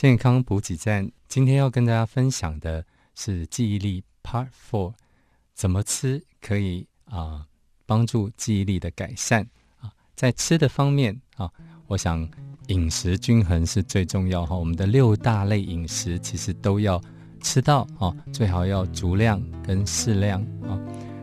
健康补给站今天要跟大家分享的是记忆力 Part Four，怎么吃可以啊帮助记忆力的改善啊？在吃的方面啊，我想饮食均衡是最重要哈。我们的六大类饮食其实都要吃到啊，最好要足量跟适量啊。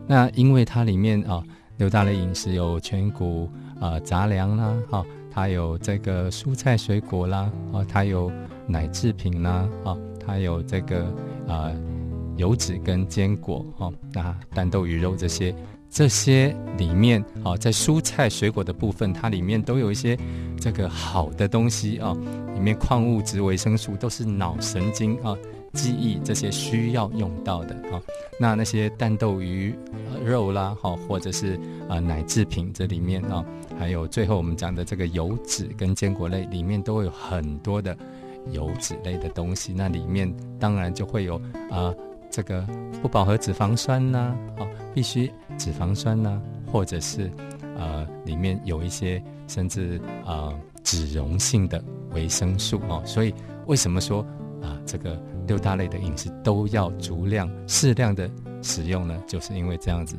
那因为它里面啊，六大类饮食有全谷啊杂粮啦，哈，它有这个蔬菜水果啦，啊，它有。奶制品啦，啊，它有这个啊油脂跟坚果，哈，那蛋豆鱼肉这些，这些里面，啊，在蔬菜水果的部分，它里面都有一些这个好的东西啊，里面矿物质、维生素都是脑神经啊、记忆这些需要用到的啊。那那些蛋豆鱼肉啦，哈，或者是啊奶制品这里面啊，还有最后我们讲的这个油脂跟坚果类里面都有很多的。油脂类的东西，那里面当然就会有啊，这个不饱和脂肪酸呐，哦，必须脂肪酸呐，或者是呃，里面有一些甚至啊脂溶性的维生素哦。所以为什么说啊，这个六大类的饮食都要足量、适量的使用呢？就是因为这样子。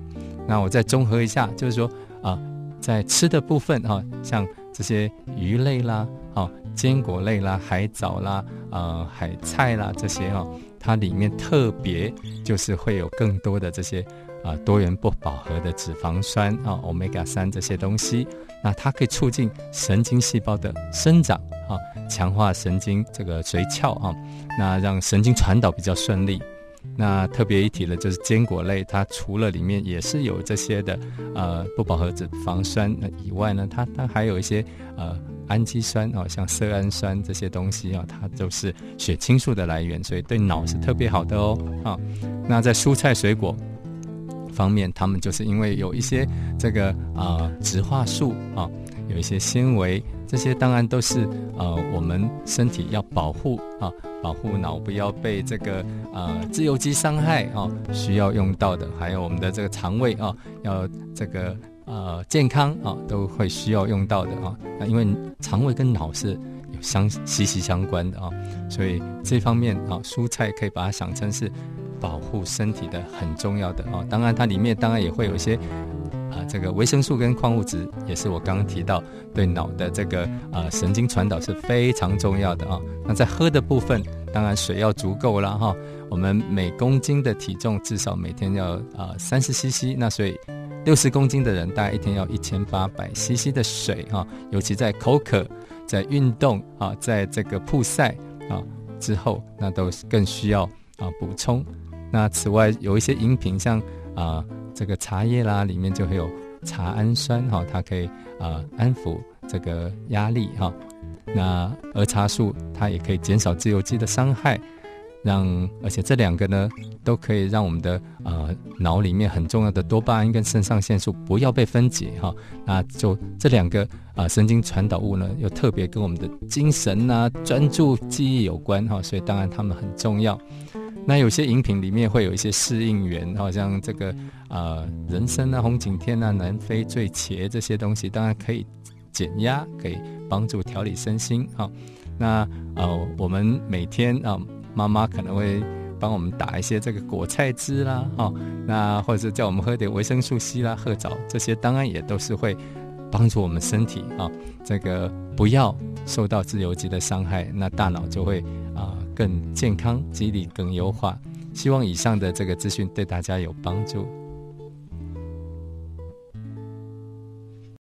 那我再综合一下，就是说啊，在吃的部分哈，像这些鱼类啦，哈。坚果类啦、海藻啦、呃海菜啦这些啊，它里面特别就是会有更多的这些啊多元不饱和的脂肪酸啊，omega 三这些东西，那它可以促进神经细胞的生长啊，强化神经这个髓鞘啊，那让神经传导比较顺利。那特别一提的，就是坚果类，它除了里面也是有这些的呃不饱和脂肪酸以外呢，它它还有一些呃。氨基酸啊，像色氨酸这些东西啊，它都是血清素的来源，所以对脑是特别好的哦。啊，那在蔬菜水果方面，他们就是因为有一些这个啊植化素啊，有一些纤维，这些当然都是呃我们身体要保护啊，保护脑不要被这个呃自由基伤害啊，需要用到的，还有我们的这个肠胃啊，要这个。呃，健康啊，都会需要用到的啊。那因为肠胃跟脑是有相息息相关的啊，所以这方面啊，蔬菜可以把它想成是保护身体的很重要的啊。当然，它里面当然也会有一些啊，这个维生素跟矿物质，也是我刚刚提到对脑的这个啊神经传导是非常重要的啊。那在喝的部分，当然水要足够了哈。我们每公斤的体重至少每天要啊三十 CC，那所以。六十公斤的人，大概一天要一千八百 CC 的水哈，尤其在口渴、在运动啊，在这个曝晒啊之后，那都更需要啊补充。那此外，有一些饮品，像啊这个茶叶啦，里面就会有茶氨酸哈，它可以啊安抚这个压力哈。那儿茶素，它也可以减少自由基的伤害。让，而且这两个呢，都可以让我们的呃脑里面很重要的多巴胺跟肾上腺素不要被分解哈。那就这两个啊神经传导物呢，又特别跟我们的精神啊、专注、记忆有关哈，所以当然它们很重要。那有些饮品里面会有一些适应源，好像这个啊人参啊、红景天啊、南非醉茄这些东西，当然可以减压，可以帮助调理身心哈。那呃，我们每天啊。妈妈可能会帮我们打一些这个果菜汁啦，哈，那或者是叫我们喝点维生素 C 啦、褐藻这些，当然也都是会帮助我们身体啊，这个不要受到自由基的伤害，那大脑就会啊更健康，记忆力更优化。希望以上的这个资讯对大家有帮助。